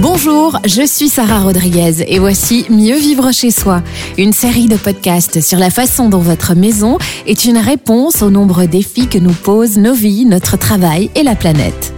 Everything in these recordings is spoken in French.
Bonjour, je suis Sarah Rodriguez et voici Mieux vivre chez soi, une série de podcasts sur la façon dont votre maison est une réponse aux nombreux défis que nous posent nos vies, notre travail et la planète.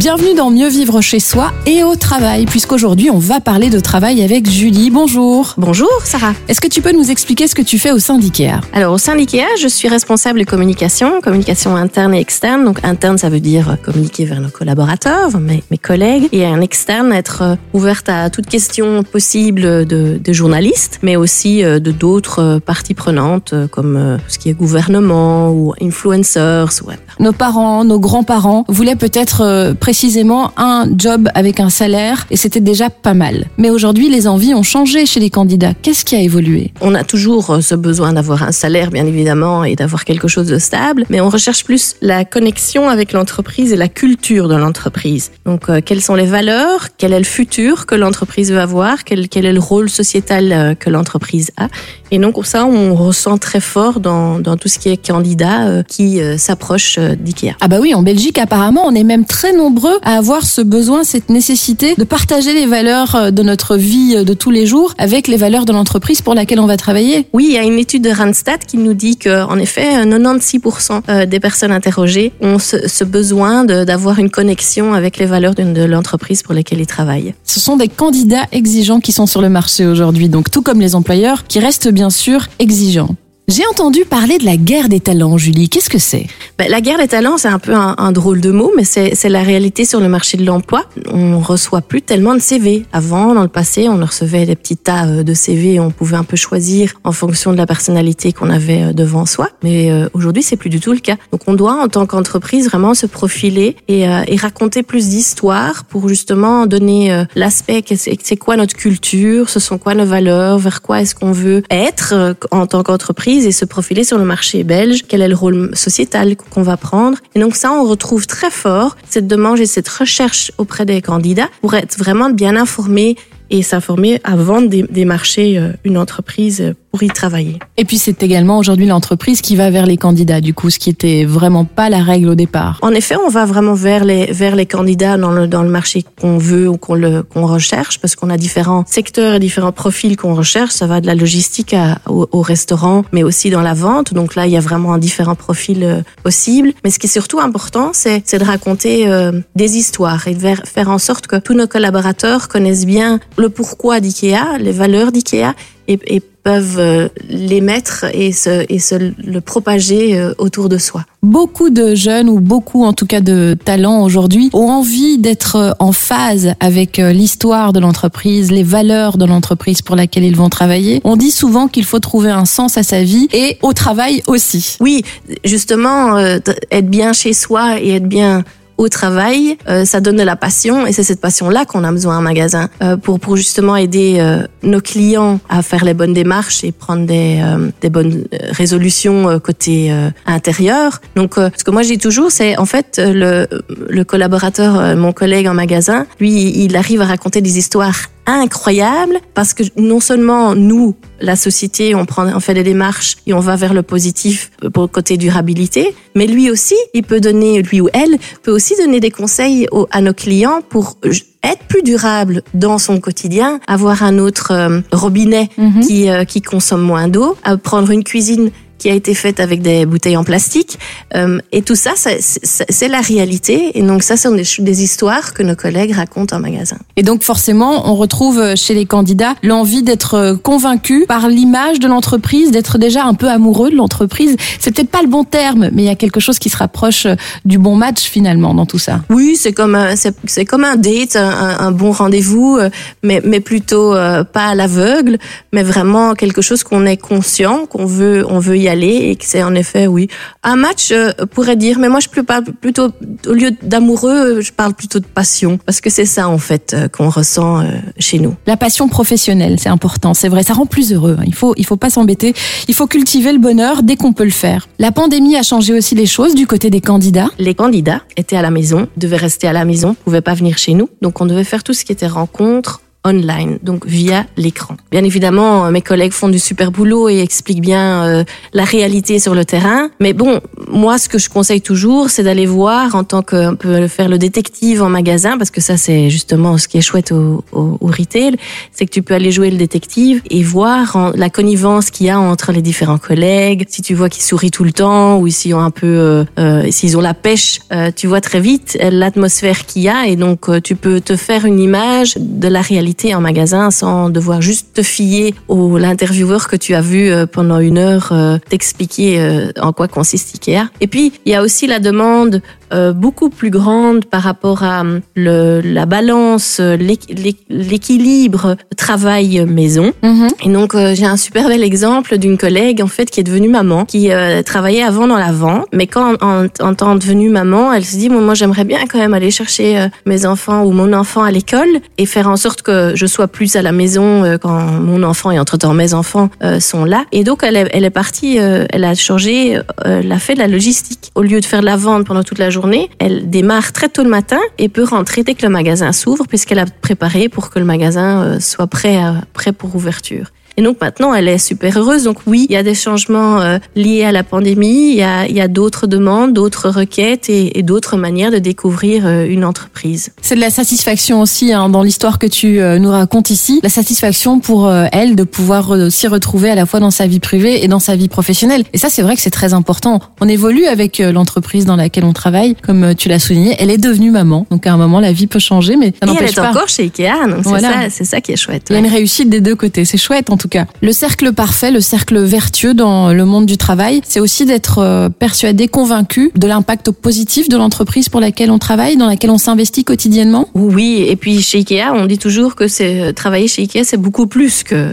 Bienvenue dans Mieux vivre chez soi et au travail, puisqu'aujourd'hui on va parler de travail avec Julie. Bonjour. Bonjour Sarah. Est-ce que tu peux nous expliquer ce que tu fais au sein d'IKEA? Alors au sein d'IKEA, je suis responsable de communication, communication interne et externe. Donc interne, ça veut dire communiquer vers nos collaborateurs, mes, mes collègues, et un externe, être euh, ouverte à toute question possible de, de journalistes, mais aussi euh, de d'autres euh, parties prenantes, comme ce qui est gouvernement ou influencers. Ouais. Nos parents, nos grands-parents voulaient peut-être précisément un job avec un salaire et c'était déjà pas mal. Mais aujourd'hui, les envies ont changé chez les candidats. Qu'est-ce qui a évolué? On a toujours euh, ce besoin d'avoir un salaire, bien évidemment, et d'avoir quelque chose de stable, mais on recherche plus la connexion avec l'entreprise et la culture de l'entreprise. Donc, euh, quelles sont les valeurs? Quel est le futur que l'entreprise veut avoir quel, quel est le rôle sociétal euh, que l'entreprise a? Et donc, pour ça, on ressent très fort dans, dans tout ce qui est candidat qui s'approche d'IKEA. Ah bah oui, en Belgique, apparemment, on est même très nombreux nombreux à avoir ce besoin, cette nécessité de partager les valeurs euh, de notre vie euh, de tous les jours avec les valeurs de l'entreprise pour laquelle on va travailler. Oui, il y a une étude de Randstad qui nous dit que, en effet, 96% euh, des personnes interrogées ont ce, besoin d'avoir une connexion avec les valeurs de, l'entreprise pour laquelle ils travaillent. Ce sont des candidats exigeants qui sont sur le marché aujourd'hui, donc tout comme les employeurs qui restent bien sûr exigeants. J'ai entendu parler de la guerre des talents, Julie. Qu'est-ce que c'est? Ben, La guerre des talents, c'est un peu un, drôle de mot, mais c'est la réalité sur le marché de l'emploi. On reçoit plus tellement de CV. Avant, dans le passé, on recevait des petits tas euh, de CV et on pouvait un peu choisir en fonction de la personnalité qu'on avait euh, devant soi. Mais euh, aujourd'hui, c'est plus du tout le cas. Donc, on doit, en tant qu'entreprise, vraiment se profiler et, et raconter plus d'histoires pour justement donner l'aspect c'est quoi notre culture, ce sont quoi nos valeurs, vers quoi est-ce qu'on veut être en tant qu'entreprise et se profiler sur le marché belge, quel est le rôle sociétal qu'on va prendre? Et donc ça, on retrouve très fort cette demande et cette recherche auprès des candidats pour être vraiment bien informés et s'informer avant de démarcher euh, une entreprise pour y travailler. Et puis c'est également aujourd'hui l'entreprise qui va vers les candidats, du coup, ce qui était vraiment pas la règle au départ. En effet, on va vraiment vers les vers les candidats dans le dans le marché qu'on veut ou qu'on le qu'on recherche, parce qu'on a différents secteurs et différents profils qu'on recherche. Ça va de la logistique à, au, restaurant, mais aussi dans la vente. Donc là, il y a vraiment un différent profil euh, possible. Mais ce qui est surtout important, c'est c'est de raconter euh, des histoires et de faire en sorte que tous nos collaborateurs connaissent bien le pourquoi d'IKEA, les valeurs d'IKEA et, et peuvent euh, les mettre et se, et se le propager euh, autour de soi. Beaucoup de jeunes ou beaucoup en tout cas de talents aujourd'hui ont envie d'être euh, en phase avec l'histoire de l'entreprise, les valeurs de l'entreprise pour laquelle ils vont travailler. On dit souvent qu'il faut trouver un sens à sa vie et au travail aussi. Oui, justement, être bien chez soi et être bien au travail, euh, ça donne de la passion et c'est cette passion-là qu'on a besoin en magasin euh, pour, pour justement aider euh, nos clients à faire les bonnes démarches et prendre des, des bonnes résolutions côté intérieur. Donc, ce que moi dis toujours, c'est en fait le, le collaborateur, mon collègue en magasin, lui, il arrive à raconter des histoires incroyable parce que non seulement nous, la société, on prend, on fait des démarches et on va vers le positif pour le côté durabilité, mais lui aussi, il peut donner, lui ou elle, peut aussi donner des conseils à nos clients pour être plus durable dans son quotidien, avoir un autre euh, robinet mhm. qui, euh, qui consomme moins d'eau, prendre une cuisine qui a été faite avec des bouteilles en plastique. Euh, et tout ça, c'est la réalité. Et donc ça, ce sont des, des, histoires que nos collègues racontent en magasin. Et donc forcément, on retrouve chez les candidats l'envie d'être convaincu par l'image de l'entreprise, d'être déjà un peu amoureux de l'entreprise. C'est peut-être pas le bon terme, mais il y a quelque chose qui se rapproche du bon match finalement dans tout ça. Oui, c'est comme c'est comme un date, un, un bon rendez-vous, euh, mais mais plutôt euh, pas à l'aveugle, mais vraiment quelque chose qu'on est conscient, qu'on veut on veut y aller et que c'est en effet, oui. Un match euh, pourrait dire, mais moi je parle plutôt, au lieu d'amoureux, je parle plutôt de passion, parce que c'est ça en fait euh, qu'on ressent euh, chez nous. La passion professionnelle, c'est important, c'est vrai, ça rend plus heureux. Hein. Il faut, il faut pas s'embêter, il faut cultiver le bonheur dès qu'on peut le faire. La pandémie a changé aussi les choses du côté des candidats. Les candidats étaient à la maison, devaient rester à la maison, pouvaient pas venir chez nous, donc on devait faire tout ce qui était rencontre, online, donc via l'écran. Bien évidemment, mes collègues font du super boulot et expliquent bien euh, la réalité sur le terrain. Mais bon, moi, ce que je conseille toujours, c'est d'aller voir en tant que peut faire le détective en magasin, parce que ça, c'est justement ce qui est chouette au, au, au retail, c'est que tu peux aller jouer le détective et voir la connivence qu'il y a entre les différents collègues. Si tu vois qu'ils sourient tout le temps ou s'ils ont un peu, euh, euh, s'ils ont la pêche, euh, tu vois très vite l'atmosphère qu'il y a et donc euh, tu peux te faire une image de la réalité en magasin sans devoir juste te fier au l'intervieweur que tu as vu euh, pendant une heure t'expliquer en quoi consiste Ikea. Et puis il y a aussi la demande euh, beaucoup plus grande par rapport à le, la balance, l'équilibre travail-maison. Mhm. Et donc euh, j'ai un super bel exemple d'une collègue en fait qui est devenue maman, qui euh, travaillait avant dans la vente, mais quand en, en tant devenue maman, elle se dit bon, moi j'aimerais bien quand même aller chercher euh, mes enfants ou mon enfant à l'école et faire en sorte que je sois plus à la maison euh, quand mon enfant et entre temps mes enfants euh, sont là. Et donc elle est, elle est partie, euh, elle a changé, euh, elle a fait de la logistique au lieu de faire de la vente pendant toute la journée elle démarre très tôt le matin et peut rentrer dès que le magasin s'ouvre puisqu'elle a préparé pour que le magasin euh, soit prêt, à, prêt pour ouverture. Et donc maintenant, elle est super heureuse. Donc oui, il y a des changements euh, liés à la pandémie, il y a, il y a d'autres demandes, d'autres requêtes et, et d'autres manières de découvrir euh, une entreprise. C'est de la satisfaction aussi hein, dans l'histoire que tu euh, nous racontes ici. La satisfaction pour elle de pouvoir s'y retrouver à la fois dans sa vie privée et dans sa vie professionnelle. Et ça, c'est vrai que c'est très important. On évolue avec l'entreprise dans laquelle on travaille. Comme tu l'as souligné, elle est devenue maman. Donc à un moment, la vie peut changer, mais ça Et elle n'empêche est pas. encore chez Ikea, donc Voilà. c'est ça, ça qui est chouette. Il y a une réussite des deux côtés. C'est chouette en tout cas. Le cercle parfait, le cercle vertueux dans le monde du travail, c'est aussi d'être euh, persuadé, convaincu de l'impact positif de l'entreprise pour laquelle on travaille, dans laquelle on s'investit quotidiennement. Oui, et puis chez Ikea, on dit toujours que c'est euh, travailler chez Ikea, c'est beaucoup plus que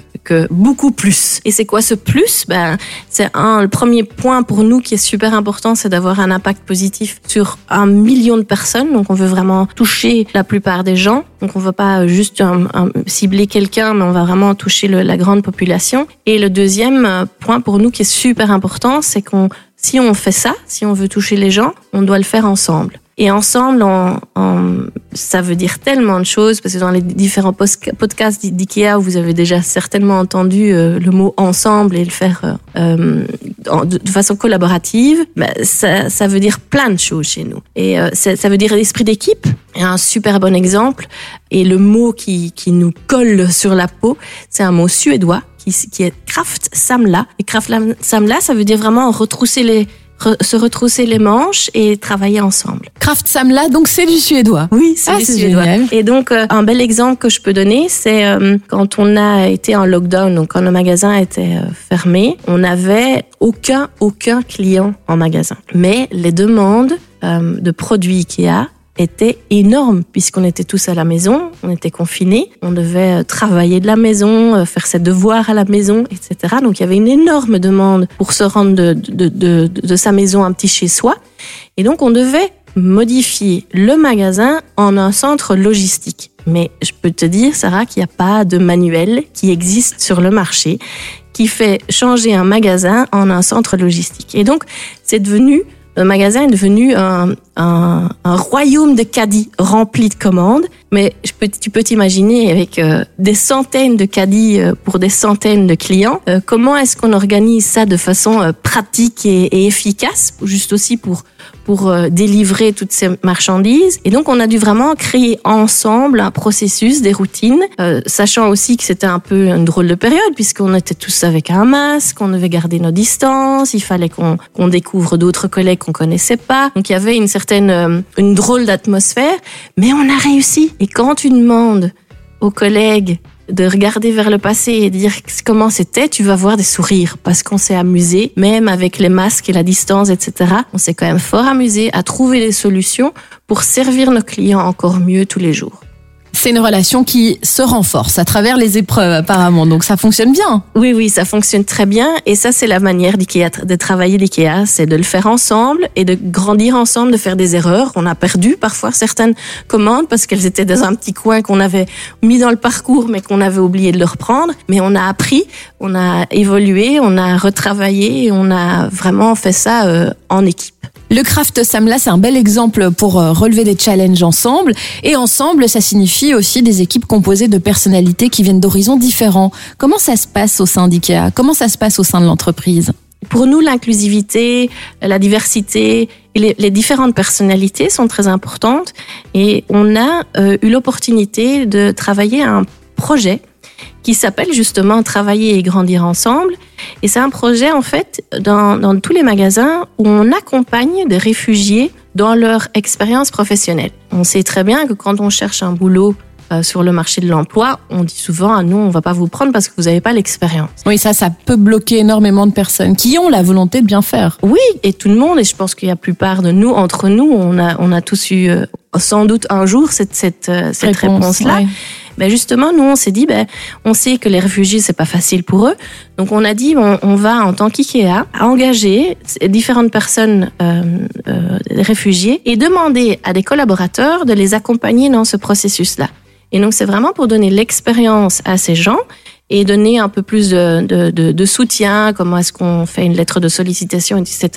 beaucoup plus. Et c'est quoi ce plus? Ben, c'est le premier point pour nous qui est super important, c'est d'avoir un impact positif sur un million de personnes. Donc on veut vraiment toucher la plupart des gens. Donc on veut pas juste un- cibler quelqu'un, mais on va vraiment toucher la grande population. Et le deuxième euh, point pour nous qui est super important, c'est qu'on si on fait ça, si on veut toucher les gens, on doit le faire ensemble. Et ensemble, on, on- ça veut dire tellement de choses, parce que dans les différents podcasts d'IKEA, vous avez déjà certainement entendu euh, le mot ensemble et le faire euh, euh, de, façon collaborative. Ben, ça, ça veut dire plein de choses chez nous. Et euh, ça, ça veut dire l'esprit d'équipe. Un super bon exemple, et le mot qui, qui nous colle sur la peau, c'est un mot suédois qui, qui est Kraft Samla. Et Kraft Samla, ça veut dire vraiment retrousser les, re- se retrousser les manches et travailler ensemble. Kraft Samla, donc c'est du suédois. Oui, c'est Ah, du suédois. génial. Et donc, euh, un bel exemple que je peux donner, c'est euh, quand on a été en lockdown, donc quand le magasin était euh, fermé, on n'avait aucun, aucun client en magasin. Mais les demandes de produits Ikea étaient énormes puisqu'on était tous à la maison, on était confinés, on devait euh, travailler de la maison, euh, faire ses devoirs à la maison, etc. Donc il y avait une énorme demande pour se rendre de, de, de sa maison un petit chez soi. Et donc on devait modifier le magasin en un centre logistique. Mais je peux te dire, Sarah, qu'il n'y a pas de manuel qui existe sur le marché qui fait changer un magasin en un centre logistique. Et donc, c'est devenu, le magasin est devenu un, un, royaume de caddies remplis de commandes. Mais je peux, tu peux t'imaginer avec euh, des centaines de caddies euh, pour des centaines de clients, euh, comment est-ce qu'on organise ça de façon euh, pratique et, et efficace, juste aussi pour pour euh, délivrer toutes ces marchandises? Et donc, on a dû vraiment créer ensemble un processus, des routines, sachant aussi que c'était un peu une drôle de période, puisqu'on était tous avec un masque, on devait garder nos distances, il fallait qu'on qu'on découvre d'autres collègues qu'on connaissait pas. Donc, il y avait une certaine, une drôle d'atmosphère, mais on a réussi. Et quand tu demandes aux collègues de regarder vers le passé et dire comment c'était, tu vas voir des sourires parce qu'on s'est amusé, même avec les masques et la distance, etc. On s'est quand même fort amusé à trouver des solutions pour servir nos clients encore mieux tous les jours. C'est une relation qui se renforce à travers les épreuves apparemment, donc ça fonctionne bien. Oui, oui, ça fonctionne très bien et ça, c'est la manière d'IKEA, de travailler d'IKEA, c'est de le faire ensemble et de grandir ensemble, de faire des erreurs. On a perdu parfois certaines commandes parce qu'elles étaient dans un petit coin qu'on avait mis dans le parcours mais qu'on avait oublié de le reprendre. Mais on a appris, on a évolué, on a retravaillé et on a vraiment fait ça euh, en équipe. Le Craft Samla, c'est un bel exemple pour euh, relever des challenges ensemble. Et ensemble, ça signifie aussi des équipes composées de personnalités qui viennent d'horizons différents. Comment ça se passe au sein d'IKEA? Comment ça se passe au sein de l'entreprise? Pour nous, l'inclusivité, la diversité et les, différentes personnalités sont très importantes. Et on a euh, eu l'opportunité de travailler un projet qui s'appelle justement Travailler et grandir ensemble. Et c'est un projet, en fait, dans tous les magasins où on accompagne des réfugiés dans leur expérience professionnelle. On sait très bien que quand on cherche un boulot euh, sur le marché de l'emploi, on dit souvent ah non, on va pas vous prendre parce que vous n'avez pas l'expérience. Oui, ça, ça peut bloquer énormément de personnes qui ont la volonté de bien faire. Oui, et tout le monde, et je pense qu'il y a la plupart de nous, entre nous, on a, on a tous eu euh, sans doute un jour cette, cette, euh, cette réponse-là. Ben justement, nous, on s'est dit, ben, on sait que les réfugiés, c'est pas facile pour eux. Donc, on a dit, on, on va, en tant qu'IKEA, engager différentes personnes euh, euh, réfugiés et demander à des collaborateurs de les accompagner dans ce processus-là. Et donc, c'est vraiment pour donner l'expérience à ces gens et donner un peu plus de, de, de, de soutien, comment est-ce qu'on fait une lettre de sollicitation, etc.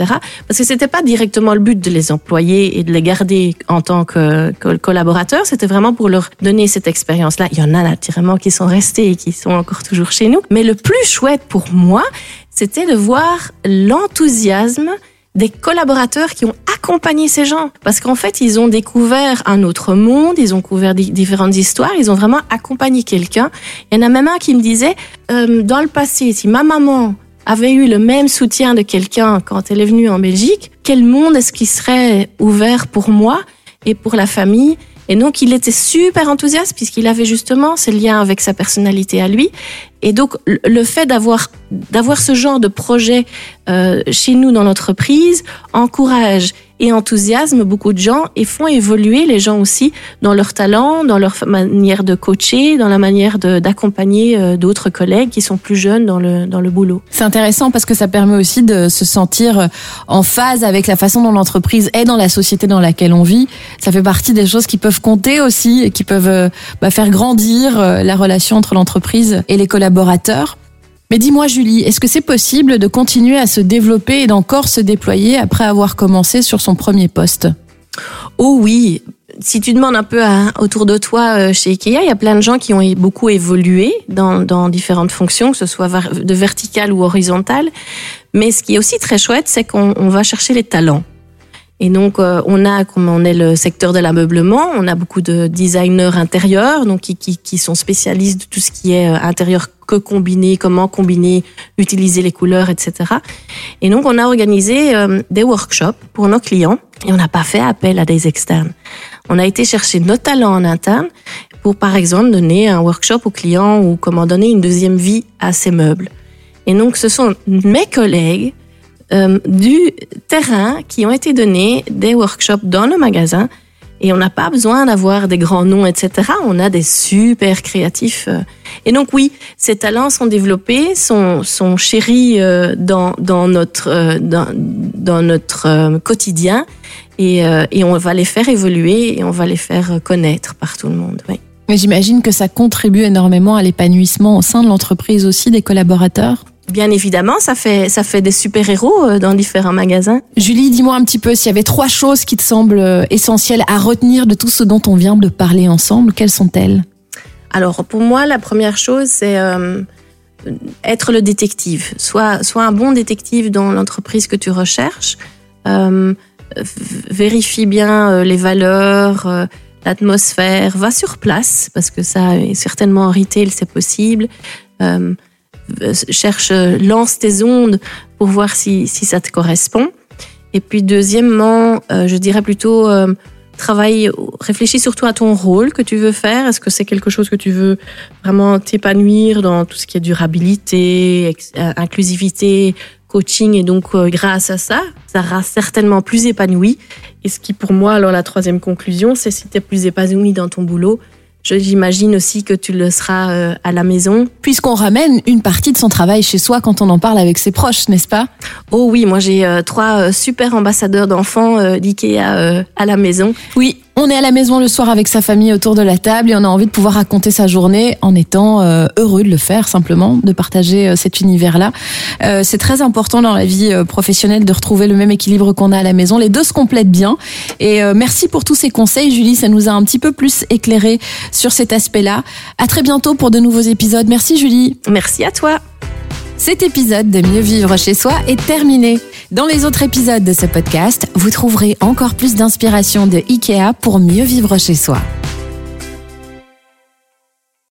Parce que c'était pas directement le but de les employer et de les garder en tant que, que collaborateurs, c'était vraiment pour leur donner cette expérience-là. Il y en a naturellement qui sont restés et qui sont encore toujours chez nous. Mais le plus chouette pour moi, c'était de voir l'enthousiasme des collaborateurs qui ont accompagné ces gens. Parce qu'en fait, ils ont découvert un autre monde, ils ont découvert différentes histoires, ils ont vraiment accompagné quelqu'un. Il y en a même un qui me disait, euh, dans le passé, si ma maman avait eu le même soutien de quelqu'un quand elle est venue en Belgique, quel monde est-ce qui serait ouvert pour moi et pour la famille et donc, il était super enthousiaste puisqu'il avait justement ce lien avec sa personnalité à lui. Et donc, le fait d'avoir d'avoir ce genre de projet euh, chez nous dans l'entreprise encourage et enthousiasme beaucoup de gens et font évoluer les gens aussi dans leur talent, dans leur manière de coacher, dans la manière d'accompagner euh, d'autres collègues qui sont plus jeunes dans le, dans le boulot. C'est intéressant parce que ça permet aussi de se sentir euh, en phase avec la façon dont l'entreprise est dans la société dans laquelle on vit. Ça fait partie des choses qui peuvent compter aussi et qui peuvent euh, bah, faire grandir la relation entre l'entreprise et les collaborateurs. Mais dis-moi Julie, est-ce que c'est possible de continuer à se développer et d'encore se déployer après avoir commencé sur son premier poste? Oh oui, si tu demandes un peu autour de toi euh, chez Ikea, il y a plein de gens qui ont beaucoup évolué dans, différentes fonctions, que ce soit de vertical ou horizontal. Mais ce qui est aussi très chouette, c'est qu'on va chercher les talents. Et donc, euh, on a, comme on est le secteur de l'ameublement, on a beaucoup de designers intérieurs, donc qui, qui, qui, sont spécialistes de tout ce qui est euh, intérieur, combiner, comment combiner, utiliser les couleurs, etc. Et donc, on a organisé euh, des workshops pour nos clients et on n'a pas fait appel à des externes. On a été chercher nos talents en interne pour, par exemple, donner un workshop aux clients ou comment donner une deuxième vie à ces meubles. Et donc, ce sont mes collègues euh, du terrain qui ont été donnés des workshops dans le magasin. Et on n'a pas besoin d'avoir des grands noms, etc. On a des super créatifs. Euh. Et donc oui, ces talents sont développés, sont, sont chéris euh, dans, dans notre, dans, dans notre quotidien. Et, et on va les faire évoluer et on va les faire connaître par tout le monde. Mais j'imagine que ça contribue énormément à l'épanouissement au sein de l'entreprise aussi des collaborateurs? Bien évidemment, ça fait, ça fait des super-héros euh, dans différents magasins. Julie, dis-moi un petit peu s'il y avait trois choses qui te semblent euh, essentielles à retenir de tout ce dont on vient de parler ensemble, quelles sont-elles? Alors, pour moi, la première chose, c'est euh, être le détective. Soit, soit un bon détective dans l'entreprise que tu recherches. vérifie bien les valeurs, l'atmosphère. Va sur place, parce que ça, est certainement en retail, c'est possible. Euh, cherche, lance tes ondes pour voir si, si ça te correspond. Et puis deuxièmement, euh, je dirais plutôt euh, réfléchis surtout à ton rôle que tu veux faire. Est-ce que c'est quelque chose que tu veux vraiment t'épanouir dans tout ce qui est durabilité, inclusivité, coaching et donc grâce à ça, ça sera certainement plus épanoui. Et ce qui pour moi, alors la troisième conclusion, c'est si tu es plus épanoui dans ton boulot, J'imagine aussi que tu le seras euh, à la maison. Puisqu'on ramène une partie de son travail chez soi quand on en parle avec ses proches, n'est-ce pas? Oh oui, moi j'ai euh, trois euh, super ambassadeurs d'enfants d'IKEA à la maison. Oui, On est à la maison le soir avec sa famille autour de la table et on a envie de pouvoir raconter sa journée en étant euh, heureux de le faire simplement, de partager euh, cet univers-là. Euh, c'est très important dans la vie professionnelle de retrouver le même équilibre qu'on a à la maison. Les deux se complètent bien. Et merci pour tous ces conseils, Julie. Ça nous a un petit peu plus éclairé sur cet aspect-là. À très bientôt pour de nouveaux épisodes. Merci, Julie. Merci à toi. Cet épisode de Mieux vivre chez soi est terminé. Dans les autres épisodes de ce podcast, vous trouverez encore plus d'inspiration de IKEA pour mieux vivre chez soi.